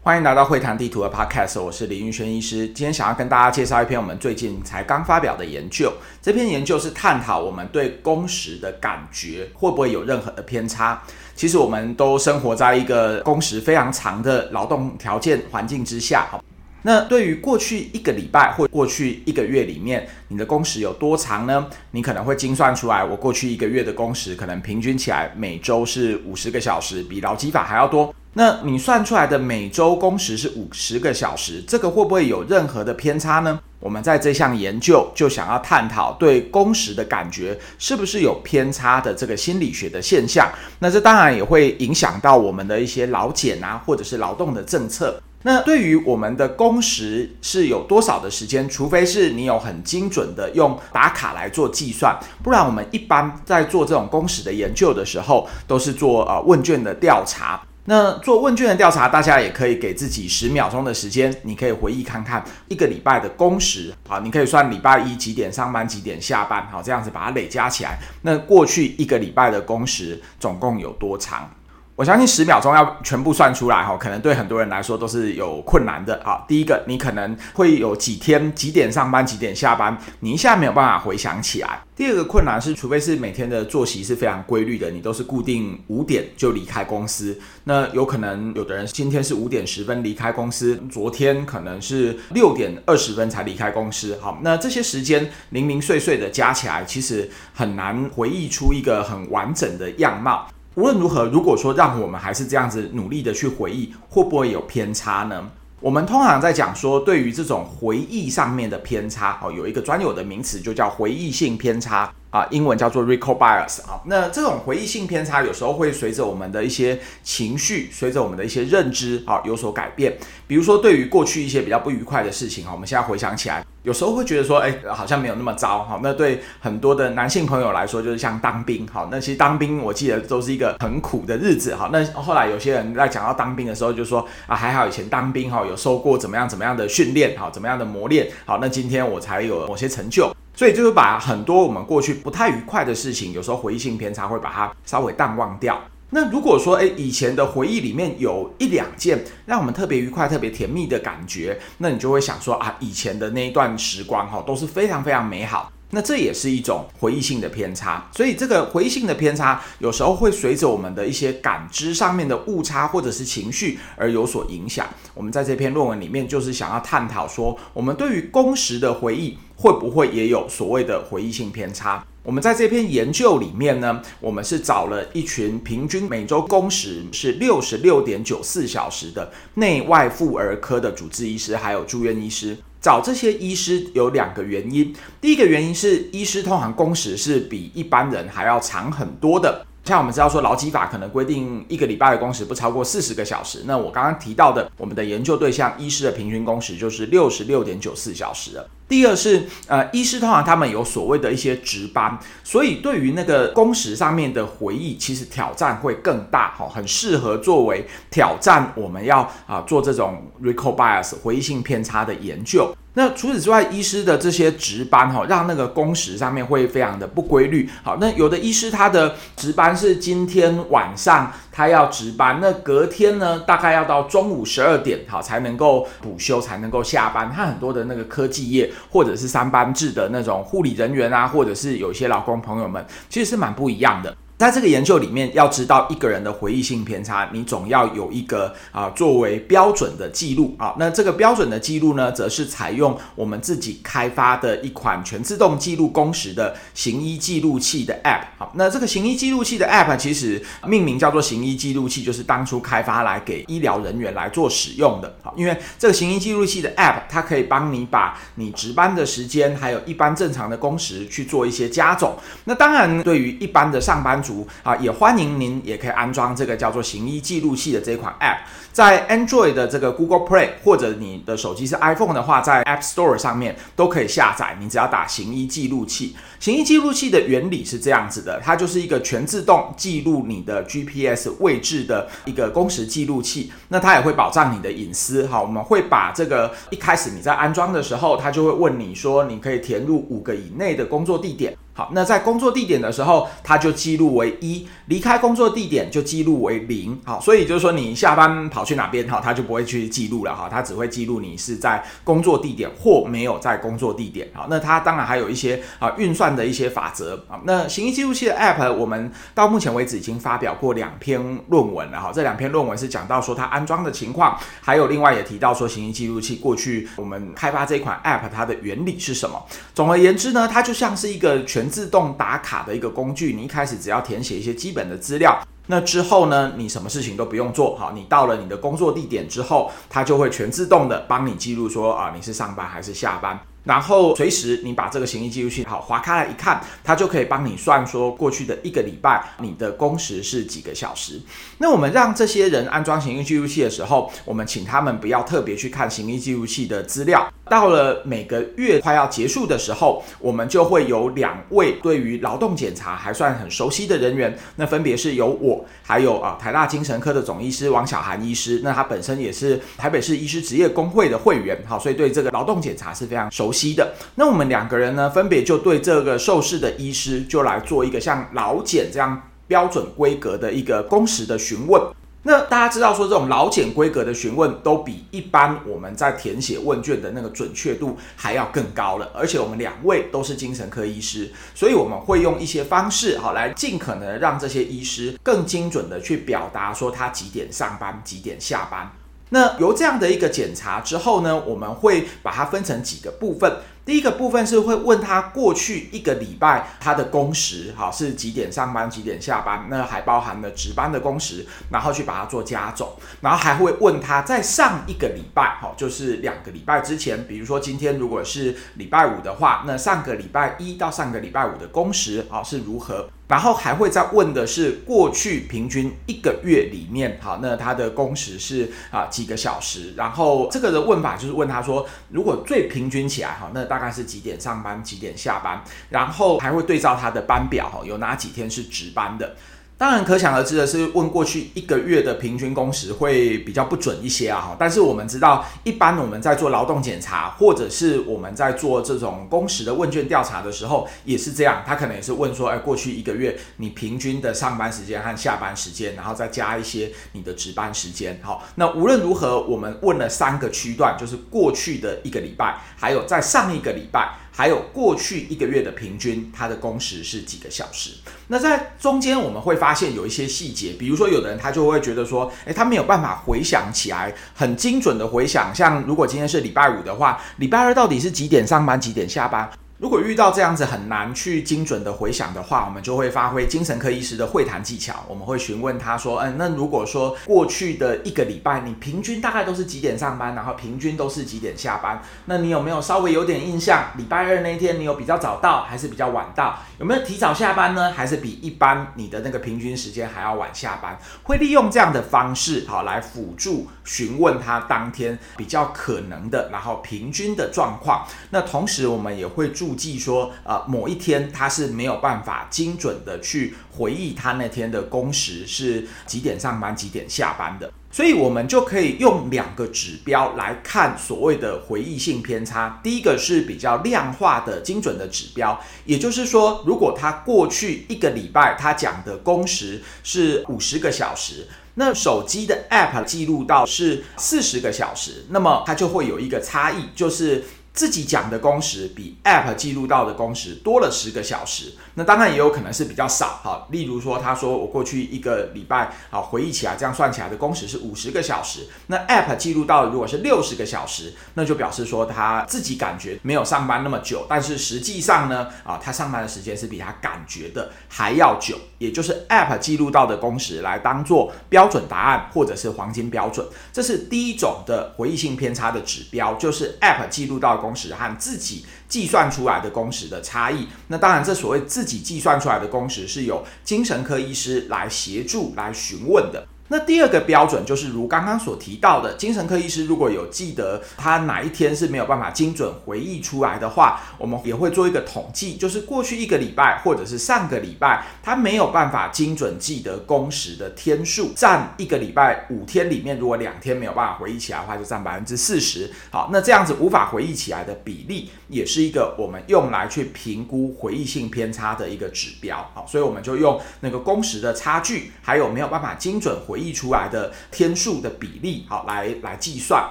欢迎来到会谈地图的 Podcast，我是林玉轩医师。今天想要跟大家介绍一篇我们最近才刚发表的研究。这篇研究是探讨我们对工时的感觉会不会有任何的偏差。其实我们都生活在一个工时非常长的劳动条件环境之下。好那对于过去一个礼拜或过去一个月里面，你的工时有多长呢？你可能会精算出来，我过去一个月的工时可能平均起来每周是五十个小时，比劳基法还要多。那你算出来的每周工时是五十个小时，这个会不会有任何的偏差呢？我们在这项研究就想要探讨对工时的感觉是不是有偏差的这个心理学的现象。那这当然也会影响到我们的一些劳检啊，或者是劳动的政策。那对于我们的工时是有多少的时间，除非是你有很精准的用打卡来做计算，不然我们一般在做这种工时的研究的时候，都是做呃问卷的调查。那做问卷的调查，大家也可以给自己十秒钟的时间，你可以回忆看看一个礼拜的工时，好，你可以算礼拜一几点上班，几点下班，好，这样子把它累加起来，那过去一个礼拜的工时总共有多长？我相信十秒钟要全部算出来哈，可能对很多人来说都是有困难的啊。第一个，你可能会有几天几点上班，几点下班，你一下没有办法回想起来。第二个困难是，除非是每天的作息是非常规律的，你都是固定五点就离开公司，那有可能有的人今天是五点十分离开公司，昨天可能是六点二十分才离开公司。好，那这些时间零零碎碎的加起来，其实很难回忆出一个很完整的样貌。无论如何，如果说让我们还是这样子努力的去回忆，会不会有偏差呢？我们通常在讲说，对于这种回忆上面的偏差，哦，有一个专有的名词，就叫回忆性偏差。啊，英文叫做 recall bias 啊。那这种回忆性偏差有时候会随着我们的一些情绪，随着我们的一些认知啊有所改变。比如说，对于过去一些比较不愉快的事情啊，我们现在回想起来，有时候会觉得说，哎，好像没有那么糟哈。那对很多的男性朋友来说，就是像当兵哈。那其实当兵，我记得都是一个很苦的日子哈。那后来有些人在讲到当兵的时候，就说啊，还好以前当兵哈有受过怎么样怎么样的训练哈，怎么样的磨练好，那今天我才有某些成就。所以就是把很多我们过去不太愉快的事情，有时候回忆性偏差会把它稍微淡忘掉。那如果说诶，以前的回忆里面有一两件让我们特别愉快、特别甜蜜的感觉，那你就会想说啊，以前的那一段时光哈都是非常非常美好。那这也是一种回忆性的偏差。所以这个回忆性的偏差有时候会随着我们的一些感知上面的误差或者是情绪而有所影响。我们在这篇论文里面就是想要探讨说，我们对于工时的回忆。会不会也有所谓的回忆性偏差？我们在这篇研究里面呢，我们是找了一群平均每周工时是六十六点九四小时的内外妇儿科的主治医师，还有住院医师。找这些医师有两个原因，第一个原因是医师通常工时是比一般人还要长很多的。像我们知道说，劳基法可能规定一个礼拜的工时不超过四十个小时。那我刚刚提到的，我们的研究对象医师的平均工时就是六十六点九四小时了。第二是，呃，医师通常他们有所谓的一些值班，所以对于那个工时上面的回忆，其实挑战会更大，哈，很适合作为挑战我们要啊做这种 recall bias 回忆性偏差的研究。那除此之外，医师的这些值班哈，让那个工时上面会非常的不规律。好，那有的医师他的值班是今天晚上他要值班，那隔天呢，大概要到中午十二点好才能够补休，才能够下班。他很多的那个科技业或者是三班制的那种护理人员啊，或者是有些劳工朋友们，其实是蛮不一样的。在这个研究里面，要知道一个人的回忆性偏差，你总要有一个啊作为标准的记录啊。那这个标准的记录呢，则是采用我们自己开发的一款全自动记录工时的行医记录器的 App。好，那这个行医记录器的 App 其实命名叫做行医记录器，就是当初开发来给医疗人员来做使用的。好，因为这个行医记录器的 App，它可以帮你把你值班的时间，还有一般正常的工时去做一些加总。那当然，对于一般的上班族，啊，也欢迎您也可以安装这个叫做行医记录器的这一款 App，在 Android 的这个 Google Play 或者你的手机是 iPhone 的话，在 App Store 上面都可以下载。你只要打行医记录器，行医记录器的原理是这样子的，它就是一个全自动记录你的 GPS 位置的一个工时记录器。那它也会保障你的隐私。好，我们会把这个一开始你在安装的时候，它就会问你说，你可以填入五个以内的工作地点。好，那在工作地点的时候，它就记录为一；离开工作地点就记录为零。好，所以就是说你下班跑去哪边，哈，它就不会去记录了，哈，它只会记录你是在工作地点或没有在工作地点。好，那它当然还有一些啊运算的一些法则。好，那行医记录器的 App，我们到目前为止已经发表过两篇论文了，哈，这两篇论文是讲到说它安装的情况，还有另外也提到说行医记录器过去我们开发这款 App 它的原理是什么。总而言之呢，它就像是一个全自动打卡的一个工具，你一开始只要填写一些基本的资料，那之后呢，你什么事情都不用做，好，你到了你的工作地点之后，它就会全自动的帮你记录说啊，你是上班还是下班。然后随时你把这个行医记录器好划开来一看，它就可以帮你算说过去的一个礼拜你的工时是几个小时。那我们让这些人安装行医记录器的时候，我们请他们不要特别去看行医记录器的资料。到了每个月快要结束的时候，我们就会有两位对于劳动检查还算很熟悉的人员，那分别是由我，还有啊台大精神科的总医师王小涵医师，那他本身也是台北市医师职业工会的会员，好，所以对这个劳动检查是非常熟悉的。那我们两个人呢，分别就对这个受试的医师就来做一个像劳检这样标准规格的一个工时的询问。那大家知道说，这种老检规格的询问都比一般我们在填写问卷的那个准确度还要更高了，而且我们两位都是精神科医师，所以我们会用一些方式，好来尽可能让这些医师更精准的去表达说他几点上班，几点下班。那由这样的一个检查之后呢，我们会把它分成几个部分。第一个部分是会问他过去一个礼拜他的工时，好，是几点上班，几点下班，那还包含了值班的工时，然后去把它做加总，然后还会问他在上一个礼拜，好，就是两个礼拜之前，比如说今天如果是礼拜五的话，那上个礼拜一到上个礼拜五的工时，好，是如何？然后还会再问的是过去平均一个月里面，好，那他的工时是啊几个小时？然后这个的问法就是问他说，如果最平均起来，哈，那大。概是几点上班，几点下班，然后还会对照他的班表，哈，有哪几天是值班的。当然，可想而知的是，问过去一个月的平均工时会比较不准一些啊。哈，但是我们知道，一般我们在做劳动检查，或者是我们在做这种工时的问卷调查的时候，也是这样。他可能也是问说，哎，过去一个月你平均的上班时间和下班时间，然后再加一些你的值班时间。好，那无论如何，我们问了三个区段，就是过去的一个礼拜，还有在上一个礼拜。还有过去一个月的平均，它的工时是几个小时？那在中间我们会发现有一些细节，比如说有的人他就会觉得说，诶，他没有办法回想起来，很精准的回想，像如果今天是礼拜五的话，礼拜二到底是几点上班，几点下班？如果遇到这样子很难去精准的回想的话，我们就会发挥精神科医师的会谈技巧。我们会询问他说：“嗯，那如果说过去的一个礼拜，你平均大概都是几点上班，然后平均都是几点下班？那你有没有稍微有点印象？礼拜二那天你有比较早到，还是比较晚到？有没有提早下班呢？还是比一般你的那个平均时间还要晚下班？会利用这样的方式，好来辅助询问他当天比较可能的，然后平均的状况。那同时我们也会注。估计说，呃，某一天他是没有办法精准的去回忆他那天的工时是几点上班，几点下班的，所以我们就可以用两个指标来看所谓的回忆性偏差。第一个是比较量化的精准的指标，也就是说，如果他过去一个礼拜他讲的工时是五十个小时，那手机的 App 记录到是四十个小时，那么它就会有一个差异，就是。自己讲的工时比 App 记录到的工时多了十个小时，那当然也有可能是比较少哈。例如说，他说我过去一个礼拜啊，回忆起来这样算起来的工时是五十个小时，那 App 记录到如果是六十个小时，那就表示说他自己感觉没有上班那么久，但是实际上呢啊，他上班的时间是比他感觉的还要久，也就是 App 记录到的工时来当做标准答案或者是黄金标准，这是第一种的回忆性偏差的指标，就是 App 记录到的工时和自己计算出来的工时的差异，那当然，这所谓自己计算出来的工时是由精神科医师来协助来询问的。那第二个标准就是如刚刚所提到的，精神科医师如果有记得他哪一天是没有办法精准回忆出来的话，我们也会做一个统计，就是过去一个礼拜或者是上个礼拜他没有办法精准记得工时的天数，占一个礼拜五天里面，如果两天没有办法回忆起来的话，就占百分之四十。好，那这样子无法回忆起来的比例，也是一个我们用来去评估回忆性偏差的一个指标。好，所以我们就用那个工时的差距，还有没有办法精准回忆出来的天数的比例，好，来来计算。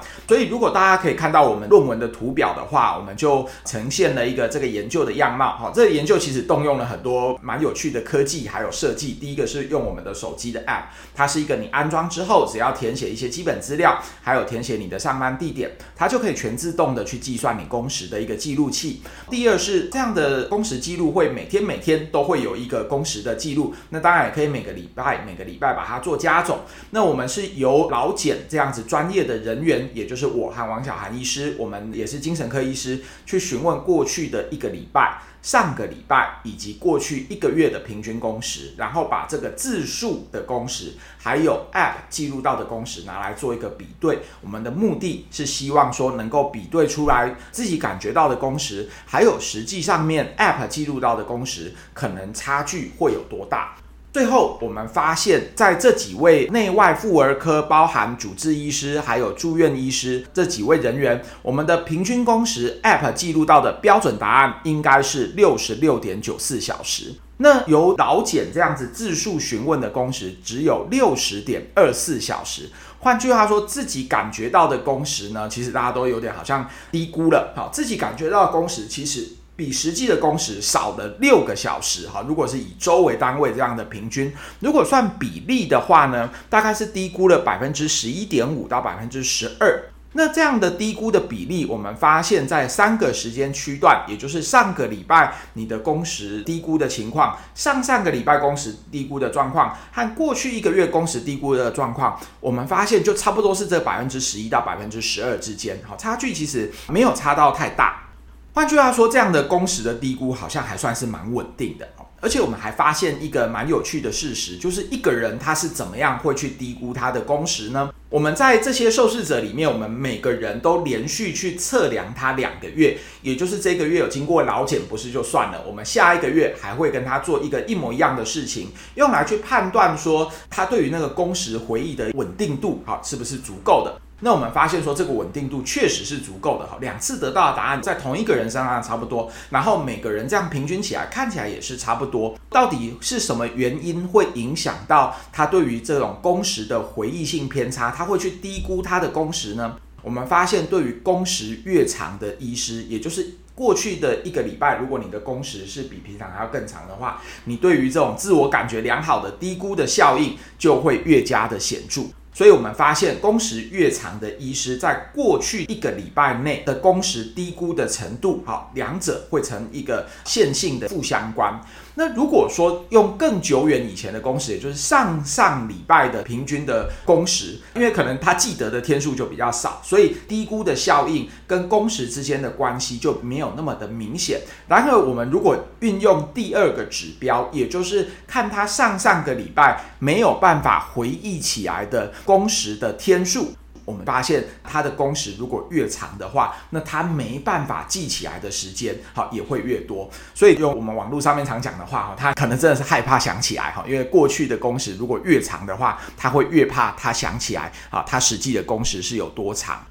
所以如果大家可以看到我们论文的图表的话，我们就呈现了一个这个研究的样貌。好，这个研究其实动用了很多蛮有趣的科技还有设计。第一个是用我们的手机的 App，它是一个你安装之后，只要填写一些基本资料，还有填写你的上班地点，它就可以全自动的去计算你工时的一个记录器。第二是这样的工时记录会每天每天都会有一个工时的记录，那当然也可以每个礼拜每个礼拜把它做加总。那我们是由老检这样子专业的人员，也就是我和王小涵医师，我们也是精神科医师，去询问过去的一个礼拜、上个礼拜以及过去一个月的平均工时，然后把这个字数的工时，还有 App 记录到的工时拿来做一个比对。我们的目的是希望说能够比对出来自己感觉到的工时，还有实际上面 App 记录到的工时，可能差距会有多大。最后，我们发现，在这几位内外妇儿科，包含主治医师还有住院医师这几位人员，我们的平均工时 App 记录到的标准答案应该是六十六点九四小时。那由劳检这样子自述询问的工时只有六十点二四小时。换句话说，自己感觉到的工时呢，其实大家都有点好像低估了。好，自己感觉到的工时其实。比实际的工时少了六个小时哈，如果是以周为单位这样的平均，如果算比例的话呢，大概是低估了百分之十一点五到百分之十二。那这样的低估的比例，我们发现，在三个时间区段，也就是上个礼拜你的工时低估的情况，上上个礼拜工时低估的状况，和过去一个月工时低估的状况，我们发现就差不多是这百分之十一到百分之十二之间，好，差距其实没有差到太大。换句话说，这样的工时的低估好像还算是蛮稳定的，而且我们还发现一个蛮有趣的事实，就是一个人他是怎么样会去低估他的工时呢？我们在这些受试者里面，我们每个人都连续去测量他两个月，也就是这个月有经过劳检，不是就算了，我们下一个月还会跟他做一个一模一样的事情，用来去判断说他对于那个工时回忆的稳定度，好，是不是足够的。那我们发现说，这个稳定度确实是足够的哈，两次得到的答案在同一个人身上差不多，然后每个人这样平均起来看起来也是差不多。到底是什么原因会影响到他对于这种工时的回忆性偏差？他会去低估他的工时呢？我们发现，对于工时越长的医师，也就是过去的一个礼拜，如果你的工时是比平常还要更长的话，你对于这种自我感觉良好的低估的效应就会越加的显著。所以我们发现，工时越长的医师，在过去一个礼拜内的工时低估的程度，好，两者会成一个线性的负相关。那如果说用更久远以前的工时，也就是上上礼拜的平均的工时，因为可能他记得的天数就比较少，所以低估的效应跟工时之间的关系就没有那么的明显。然而，我们如果运用第二个指标，也就是看他上上个礼拜没有办法回忆起来的工时的天数。我们发现他的工时如果越长的话，那他没办法记起来的时间，好，也会越多。所以用我们网络上面常讲的话，哈，他可能真的是害怕想起来，哈，因为过去的工时如果越长的话，他会越怕他想起来，啊，他实际的工时是有多长。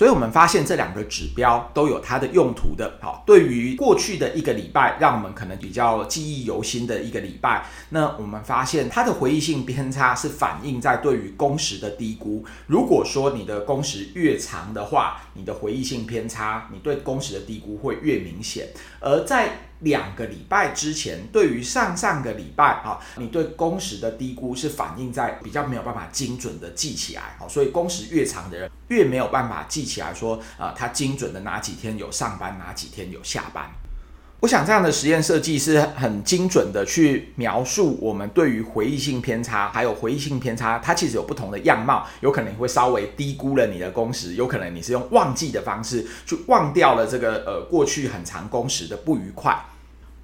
所以我们发现这两个指标都有它的用途的。好，对于过去的一个礼拜，让我们可能比较记忆犹新的一个礼拜，那我们发现它的回忆性偏差是反映在对于工时的低估。如果说你的工时越长的话，你的回忆性偏差，你对工时的低估会越明显。而在两个礼拜之前，对于上上个礼拜啊，你对工时的低估是反映在比较没有办法精准的记起来，好，所以工时越长的人越没有办法记起来说啊，他精准的哪几天有上班，哪几天有下班。我想这样的实验设计是很精准的去描述我们对于回忆性偏差，还有回忆性偏差，它其实有不同的样貌，有可能会稍微低估了你的工时，有可能你是用忘记的方式去忘掉了这个呃过去很长工时的不愉快。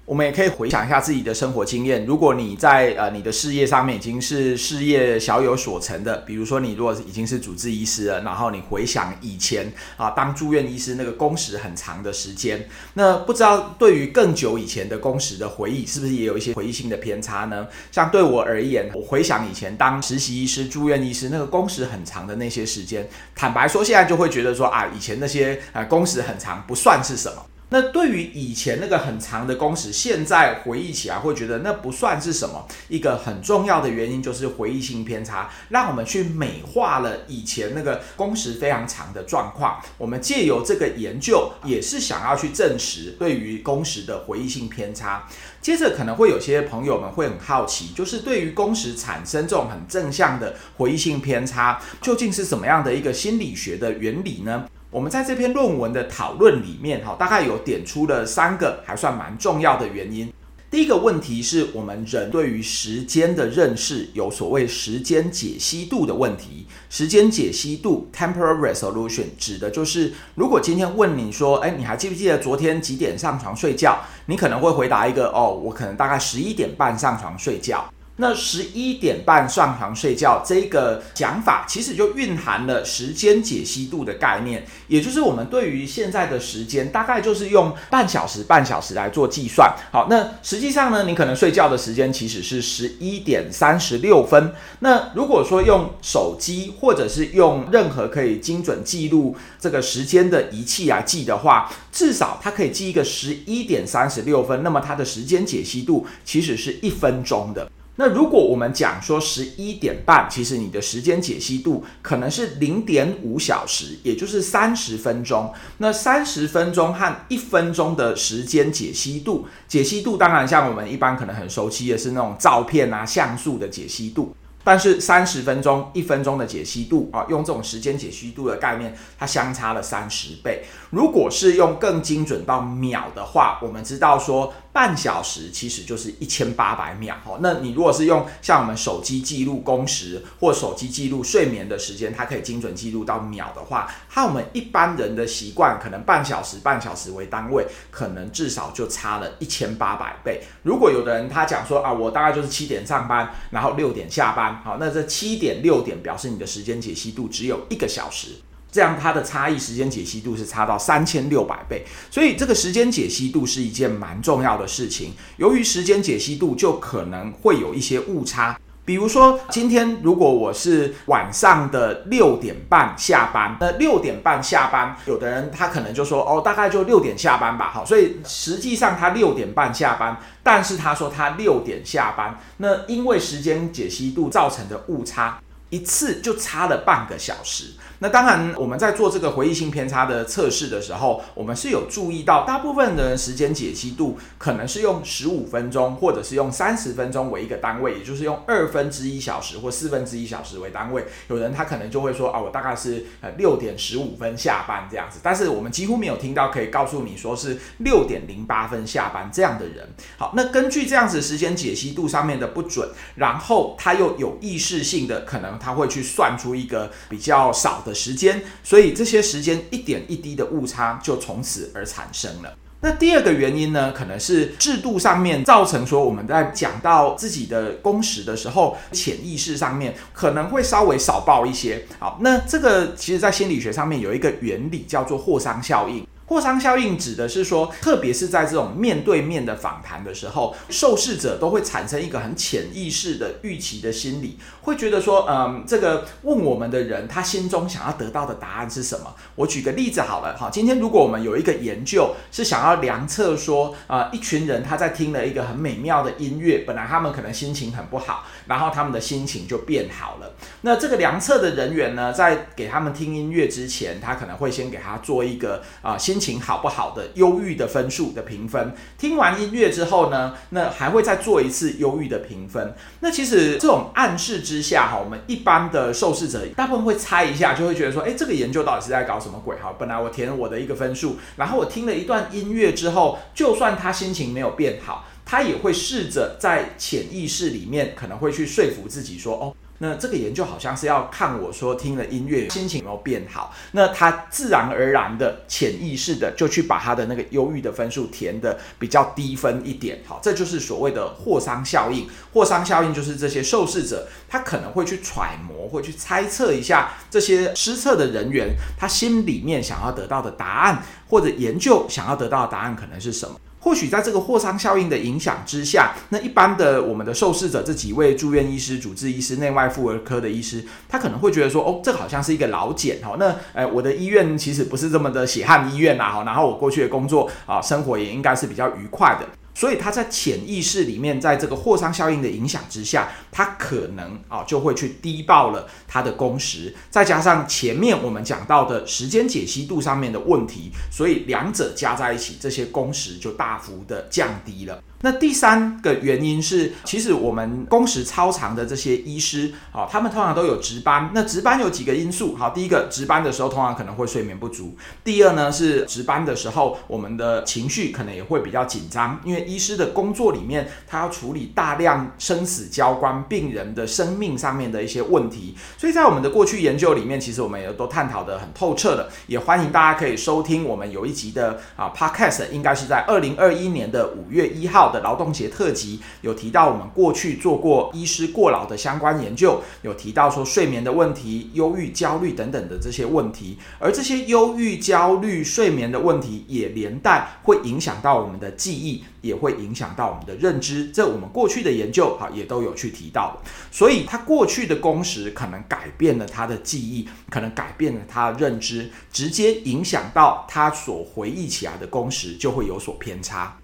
我们也可以回想一下自己的生活经验。如果你在呃你的事业上面已经是事业小有所成的，比如说你如果已经是主治医师了，然后你回想以前啊当住院医师那个工时很长的时间，那不知道对于更久以前的工时的回忆，是不是也有一些回忆性的偏差呢？像对我而言，我回想以前当实习医师、住院医师那个工时很长的那些时间，坦白说，现在就会觉得说啊，以前那些啊工时很长不算是什么。那对于以前那个很长的工时，现在回忆起来会觉得那不算是什么。一个很重要的原因就是回忆性偏差，让我们去美化了以前那个工时非常长的状况。我们借由这个研究，也是想要去证实对于工时的回忆性偏差。接着可能会有些朋友们会很好奇，就是对于工时产生这种很正向的回忆性偏差，究竟是什么样的一个心理学的原理呢？我们在这篇论文的讨论里面，哈，大概有点出了三个还算蛮重要的原因。第一个问题是我们人对于时间的认识有所谓时间解析度的问题。时间解析度 （temporal resolution） 指的就是，如果今天问你说，哎，你还记不记得昨天几点上床睡觉？你可能会回答一个，哦，我可能大概十一点半上床睡觉。那十一点半上床睡觉这个讲法，其实就蕴含了时间解析度的概念，也就是我们对于现在的时间，大概就是用半小时、半小时来做计算。好，那实际上呢，你可能睡觉的时间其实是十一点三十六分。那如果说用手机或者是用任何可以精准记录这个时间的仪器来记的话，至少它可以记一个十一点三十六分，那么它的时间解析度其实是一分钟的。那如果我们讲说十一点半，其实你的时间解析度可能是零点五小时，也就是三十分钟。那三十分钟和一分钟的时间解析度，解析度当然像我们一般可能很熟悉的是那种照片啊像素的解析度。但是三十分钟、一分钟的解析度啊，用这种时间解析度的概念，它相差了三十倍。如果是用更精准到秒的话，我们知道说半小时其实就是一千八百秒。好，那你如果是用像我们手机记录工时或手机记录睡眠的时间，它可以精准记录到秒的话，和我们一般人的习惯，可能半小时、半小时为单位，可能至少就差了一千八百倍。如果有的人他讲说啊，我大概就是七点上班，然后六点下班。好，那这七点六点表示你的时间解析度只有一个小时，这样它的差异时间解析度是差到三千六百倍，所以这个时间解析度是一件蛮重要的事情。由于时间解析度就可能会有一些误差，比如说今天如果我是晚上的六点半下班，那六点半下班，有的人他可能就说哦，大概就六点下班吧。好，所以实际上他六点半下班。但是他说他六点下班，那因为时间解析度造成的误差，一次就差了半个小时。那当然，我们在做这个回忆性偏差的测试的时候，我们是有注意到，大部分的时间解析度可能是用十五分钟，或者是用三十分钟为一个单位，也就是用二分之一小时或四分之一小时为单位。有人他可能就会说啊，我大概是呃六点十五分下班这样子，但是我们几乎没有听到可以告诉你说是六点零八分下班这样的人。好，那根据这样子时间解析度上面的不准，然后他又有意识性的可能他会去算出一个比较少的时间，所以这些时间一点一滴的误差就从此而产生了。那第二个原因呢，可能是制度上面造成说我们在讲到自己的工时的时候，潜意识上面可能会稍微少报一些。好，那这个其实在心理学上面有一个原理叫做霍桑效应。霍桑效应指的是说，特别是在这种面对面的访谈的时候，受试者都会产生一个很潜意识的预期的心理，会觉得说，嗯，这个问我们的人，他心中想要得到的答案是什么？我举个例子好了，哈，今天如果我们有一个研究是想要量测说，啊，一群人他在听了一个很美妙的音乐，本来他们可能心情很不好，然后他们的心情就变好了。那这个量测的人员呢，在给他们听音乐之前，他可能会先给他做一个啊心。心情好不好的忧郁的分数的评分，听完音乐之后呢，那还会再做一次忧郁的评分。那其实这种暗示之下哈，我们一般的受试者大部分会猜一下，就会觉得说，诶，这个研究到底是在搞什么鬼？哈，本来我填了我的一个分数，然后我听了一段音乐之后，就算他心情没有变好，他也会试着在潜意识里面可能会去说服自己说，哦。那这个研究好像是要看我说听了音乐心情有没有变好，那他自然而然的潜意识的就去把他的那个忧郁的分数填的比较低分一点，好，这就是所谓的霍桑效应。霍桑效应就是这些受试者他可能会去揣摩，会去猜测一下这些施测的人员他心里面想要得到的答案，或者研究想要得到的答案可能是什么。或许在这个霍桑效应的影响之下，那一般的我们的受试者这几位住院医师、主治医师、内外妇儿科的医师，他可能会觉得说，哦，这好像是一个老茧哦。那呃，我的医院其实不是这么的血汗医院呐，然后我过去的工作啊，生活也应该是比较愉快的。所以他在潜意识里面，在这个霍桑效应的影响之下，他可能啊就会去低报了他的工时，再加上前面我们讲到的时间解析度上面的问题，所以两者加在一起，这些工时就大幅的降低了。那第三个原因是，其实我们工时超长的这些医师，啊，他们通常都有值班。那值班有几个因素，好，第一个值班的时候通常可能会睡眠不足。第二呢是值班的时候，我们的情绪可能也会比较紧张，因为医师的工作里面，他要处理大量生死交关病人的生命上面的一些问题。所以在我们的过去研究里面，其实我们也都探讨得很透彻的，也欢迎大家可以收听我们有一集的啊 Podcast，应该是在二零二一年的五月一号的劳动节特辑有提到，我们过去做过医师过劳的相关研究，有提到说睡眠的问题、忧郁、焦虑等等的这些问题，而这些忧郁、焦虑、睡眠的问题也连带会影响到我们的记忆，也会影响到我们的认知。这我们过去的研究哈也都有去提到，所以他过去的工时可能改变了他的记忆，可能改变了他的认知，直接影响到他所回忆起来的工时就会有所偏差。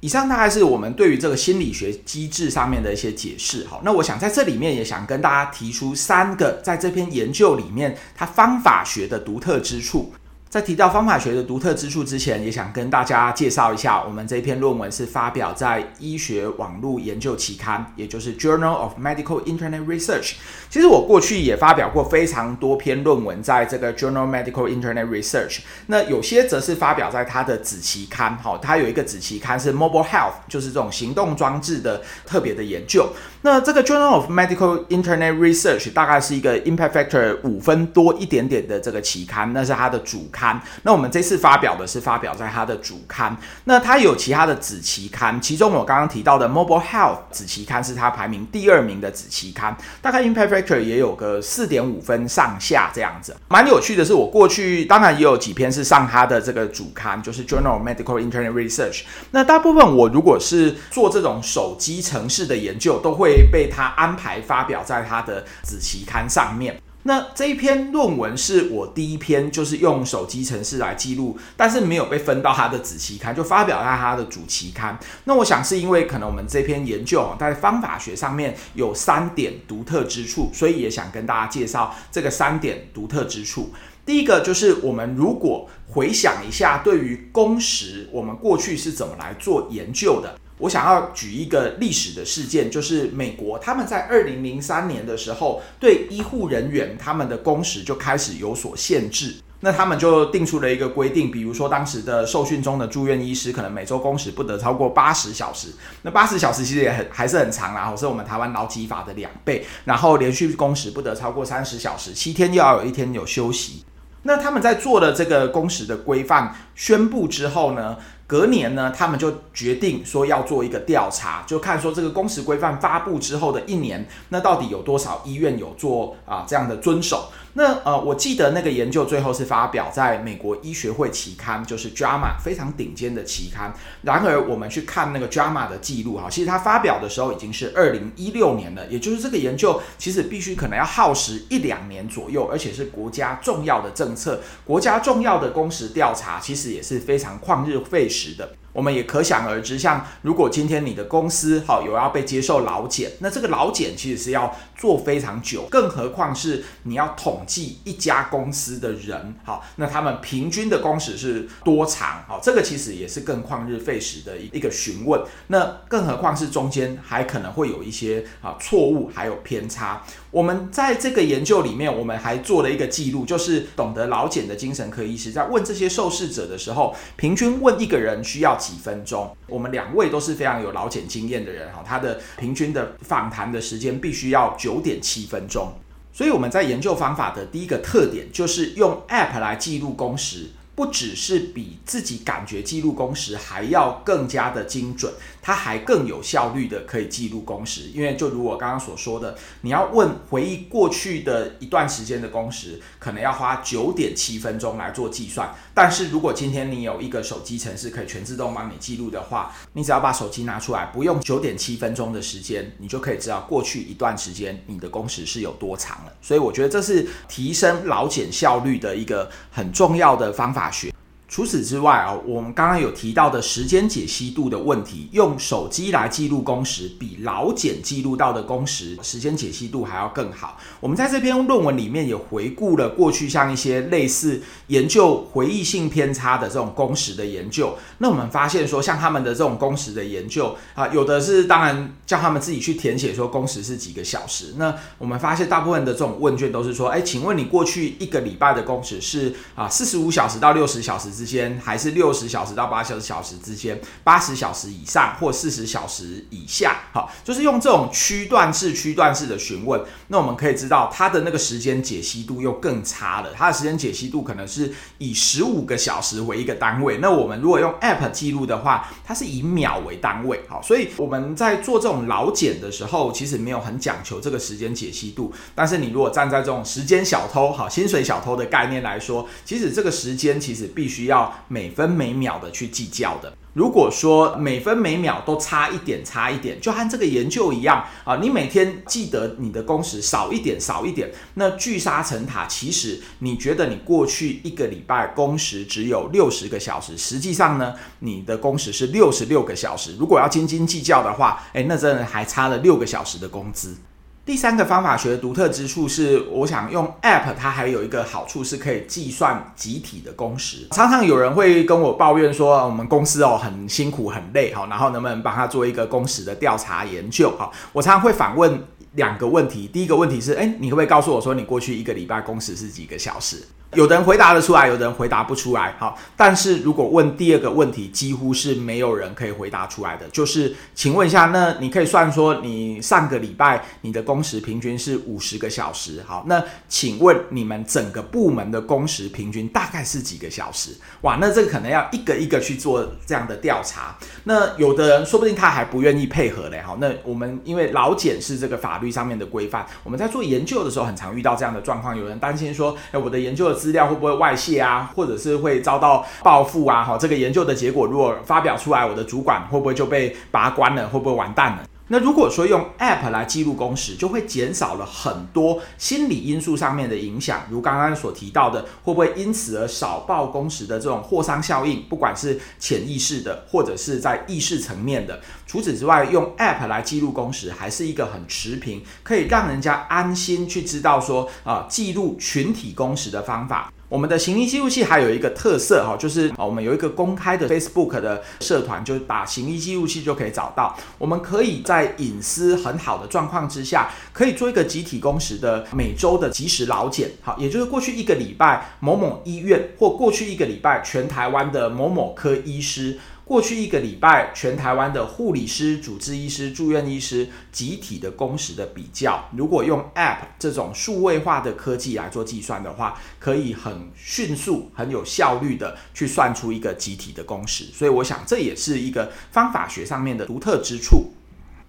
以上大概是我们对于这个心理学机制上面的一些解释。好，那我想在这里面也想跟大家提出三个在这篇研究里面它方法学的独特之处。在提到方法学的独特之处之前，也想跟大家介绍一下，我们这篇论文是发表在医学网络研究期刊，也就是 Journal of Medical Internet Research。其实我过去也发表过非常多篇论文在这个 Journal Medical Internet Research。那有些则是发表在它的子期刊，好，它有一个子期刊是 Mobile Health，就是这种行动装置的特别的研究。那这个 Journal of Medical Internet Research 大概是一个 Impact Factor 五分多一点点的这个期刊，那是它的主刊。那我们这次发表的是发表在它的主刊，那它有其他的子期刊，其中我刚刚提到的 Mobile Health 子期刊是它排名第二名的子期刊，大概 Impact Factor 也有个四点五分上下这样子。蛮有趣的是，我过去当然也有几篇是上它的这个主刊，就是 Journal of Medical Internet Research。那大部分我如果是做这种手机城市的研究，都会会被他安排发表在他的子期刊上面。那这一篇论文是我第一篇，就是用手机程式来记录，但是没有被分到他的子期刊，就发表在他的主期刊。那我想是因为可能我们这篇研究在方法学上面有三点独特之处，所以也想跟大家介绍这个三点独特之处。第一个就是我们如果回想一下，对于工时，我们过去是怎么来做研究的。我想要举一个历史的事件，就是美国他们在二零零三年的时候，对医护人员他们的工时就开始有所限制。那他们就定出了一个规定，比如说当时的受训中的住院医师，可能每周工时不得超过八十小时。那八十小时其实也很还是很长啦，是我们台湾劳基法的两倍。然后连续工时不得超过三十小时，七天又要有一天有休息。那他们在做了这个工时的规范宣布之后呢，隔年呢，他们就决定说要做一个调查，就看说这个工时规范发布之后的一年，那到底有多少医院有做啊这样的遵守？那呃，我记得那个研究最后是发表在美国医学会期刊，就是 JAMA 非常顶尖的期刊。然而我们去看那个 JAMA 的记录哈，其实它发表的时候已经是二零一六年了，也就是这个研究其实必须可能要耗时一两年左右，而且是国家重要的政策，国家重要的工时调查，其实也是非常旷日费时。的，我们也可想而知，像如果今天你的公司好有要被接受劳检，那这个劳检其实是要做非常久，更何况是你要统计一家公司的人，好，那他们平均的工时是多长？好，这个其实也是更旷日费时的一一个询问。那更何况是中间还可能会有一些啊错误，还有偏差。我们在这个研究里面，我们还做了一个记录，就是懂得劳检的精神科医师在问这些受试者的时候，平均问一个人需要几分钟。我们两位都是非常有老茧经验的人哈，他的平均的访谈的时间必须要九点七分钟。所以我们在研究方法的第一个特点，就是用 App 来记录工时。不只是比自己感觉记录工时还要更加的精准，它还更有效率的可以记录工时。因为就如我刚刚所说的，你要问回忆过去的一段时间的工时，可能要花九点七分钟来做计算。但是如果今天你有一个手机程式可以全自动帮你记录的话，你只要把手机拿出来，不用九点七分钟的时间，你就可以知道过去一段时间你的工时是有多长了。所以我觉得这是提升劳检效率的一个很重要的方法。学。除此之外啊，我们刚刚有提到的时间解析度的问题，用手机来记录工时，比老检记录到的工时时间解析度还要更好。我们在这篇论文里面也回顾了过去像一些类似研究回忆性偏差的这种工时的研究。那我们发现说，像他们的这种工时的研究啊，有的是当然叫他们自己去填写说工时是几个小时。那我们发现大部分的这种问卷都是说，哎，请问你过去一个礼拜的工时是啊四十五小时到六十小时之间，还是六十小时到八十小时之间，八十小时以上或四十小时以下，好，就是用这种区段式、区段式的询问，那我们可以知道它的那个时间解析度又更差了。它的时间解析度可能是以十五个小时为一个单位，那我们如果用 App 记录的话，它是以秒为单位，好，所以我们在做这种劳检的时候，其实没有很讲求这个时间解析度，但是你如果站在这种时间小偷、好薪水小偷的概念来说，其实这个时间其实必须要。每分每秒的去计较的。如果说每分每秒都差一点，差一点，就和这个研究一样啊，你每天记得你的工时少一点，少一点，那聚沙成塔。其实你觉得你过去一个礼拜工时只有六十个小时，实际上呢，你的工时是六十六个小时。如果要斤斤计较的话，诶，那真的还差了六个小时的工资。第三个方法学的独特之处是，我想用 App，它还有一个好处是可以计算集体的工时。常常有人会跟我抱怨说，我们公司哦很辛苦很累，好，然后能不能帮他做一个工时的调查研究？好，我常常会反问两个问题。第一个问题是，哎，你可不可以告诉我说，你过去一个礼拜工时是几个小时？有的人回答得出来，有的人回答不出来。好，但是如果问第二个问题，几乎是没有人可以回答出来的。就是，请问一下，那你可以算说，你上个礼拜你的工时平均是五十个小时。好，那请问你们整个部门的工时平均大概是几个小时？哇，那这个可能要一个一个去做这样的调查。那有的人说不定他还不愿意配合嘞。好，那我们因为老检是这个法律上面的规范，我们在做研究的时候很常遇到这样的状况。有人担心说，哎，我的研究的。资料会不会外泄啊，或者是会遭到报复啊？好，这个研究的结果如果发表出来，我的主管会不会就被拔关了？会不会完蛋了？那如果说用 App 来记录工时，就会减少了很多心理因素上面的影响，如刚刚所提到的，会不会因此而少报工时的这种祸伤效应？不管是潜意识的，或者是在意识层面的。除此之外，用 App 来记录工时，还是一个很持平，可以让人家安心去知道说啊，记录群体工时的方法。我们的行医记录器还有一个特色哈，就是啊，我们有一个公开的 Facebook 的社团，就是打行医记录器就可以找到。我们可以在隐私很好的状况之下，可以做一个集体工时的每周的即时劳检。好，也就是过去一个礼拜某某医院，或过去一个礼拜全台湾的某某科医师。过去一个礼拜，全台湾的护理师、主治医师、住院医师集体的工时的比较，如果用 App 这种数位化的科技来做计算的话，可以很迅速、很有效率的去算出一个集体的工时。所以，我想这也是一个方法学上面的独特之处。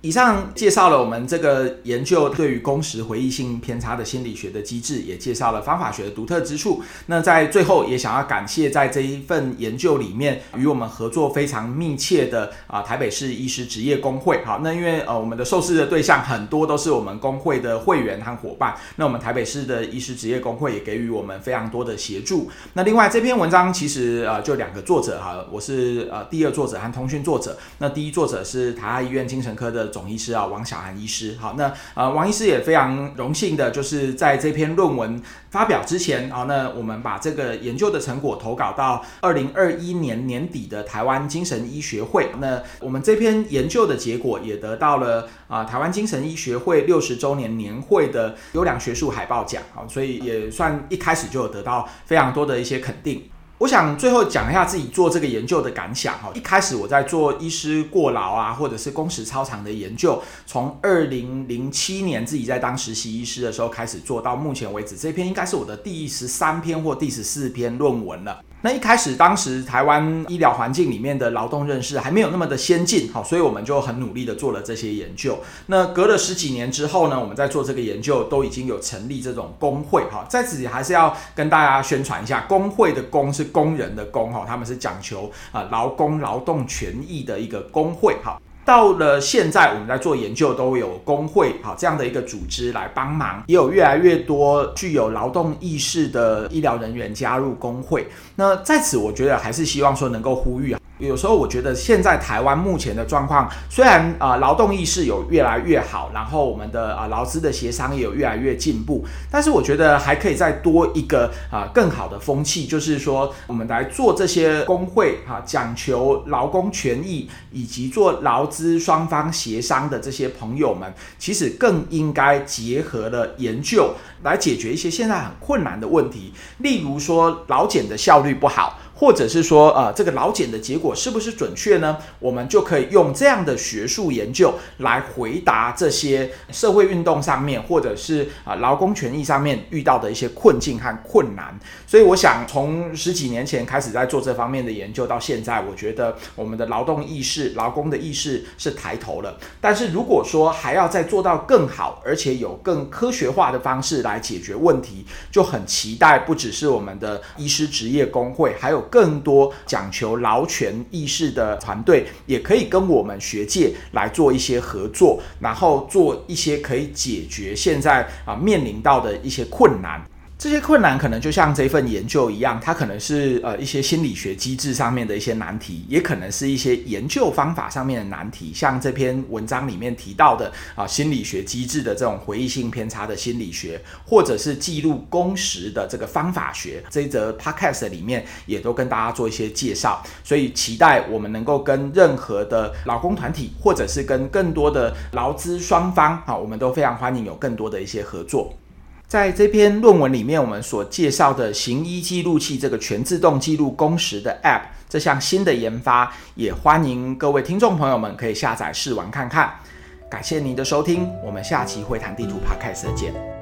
以上介绍了我们这个研究对于工时回忆性偏差的心理学的机制，也介绍了方法学的独特之处。那在最后也想要感谢在这一份研究里面与我们合作非常密切的啊台北市医师职业工会。好，那因为呃我们的受试的对象很多都是我们工会的会员和伙伴，那我们台北市的医师职业工会也给予我们非常多的协助。那另外这篇文章其实呃就两个作者哈，我是呃第二作者和通讯作者。那第一作者是台大医院精神科的。总医师啊王小涵医师。好，那呃王医师也非常荣幸的，就是在这篇论文发表之前啊，那我们把这个研究的成果投稿到二零二一年年底的台湾精神医学会。那我们这篇研究的结果也得到了啊台湾精神医学会六十周年年会的优良学术海报奖。好，所以也算一开始就有得到非常多的一些肯定。我想最后讲一下自己做这个研究的感想哈。一开始我在做医师过劳啊，或者是工时超长的研究，从二零零七年自己在当实习医师的时候开始做到目前为止，这篇应该是我的第十三篇或第十四篇论文了。那一开始，当时台湾医疗环境里面的劳动认识还没有那么的先进，好，所以我们就很努力的做了这些研究。那隔了十几年之后呢，我们在做这个研究都已经有成立这种工会，哈，在此还是要跟大家宣传一下，工会的工是工人的工，哈，他们是讲求啊劳工劳动权益的一个工会，哈。到了现在，我们在做研究都有工会，好，这样的一个组织来帮忙，也有越来越多具有劳动意识的医疗人员加入工会。那在此，我觉得还是希望说能够呼吁。有时候我觉得现在台湾目前的状况，虽然啊劳动意识有越来越好，然后我们的啊劳资的协商也有越来越进步，但是我觉得还可以再多一个啊更好的风气，就是说我们来做这些工会哈，讲求劳工权益以及做劳资双方协商的这些朋友们，其实更应该结合了研究来解决一些现在很困难的问题，例如说劳检的效率不好。或者是说，呃，这个老检的结果是不是准确呢？我们就可以用这样的学术研究来回答这些社会运动上面，或者是啊劳工权益上面遇到的一些困境和困难。所以，我想从十几年前开始在做这方面的研究到现在，我觉得我们的劳动意识、劳工的意识是抬头了。但是，如果说还要再做到更好，而且有更科学化的方式来解决问题，就很期待不只是我们的医师职业工会，还有。更多讲求劳权意识的团队，也可以跟我们学界来做一些合作，然后做一些可以解决现在啊面临到的一些困难。这些困难可能就像这份研究一样，它可能是呃一些心理学机制上面的一些难题，也可能是一些研究方法上面的难题。像这篇文章里面提到的啊、心理学机制的这种回忆性偏差的心理学，或者是记录工时的这个方法学，这一则 podcast 里面也都跟大家做一些介绍。所以期待我们能够跟任何的劳工团体，或者是跟更多的劳资双方啊，我们都非常欢迎有更多的一些合作。在这篇论文里面，我们所介绍的行医记录器这个全自动记录工时的 App，这项新的研发，也欢迎各位听众朋友们可以下载试玩看看。感谢您的收听，我们下期会谈地图 Podcast 见。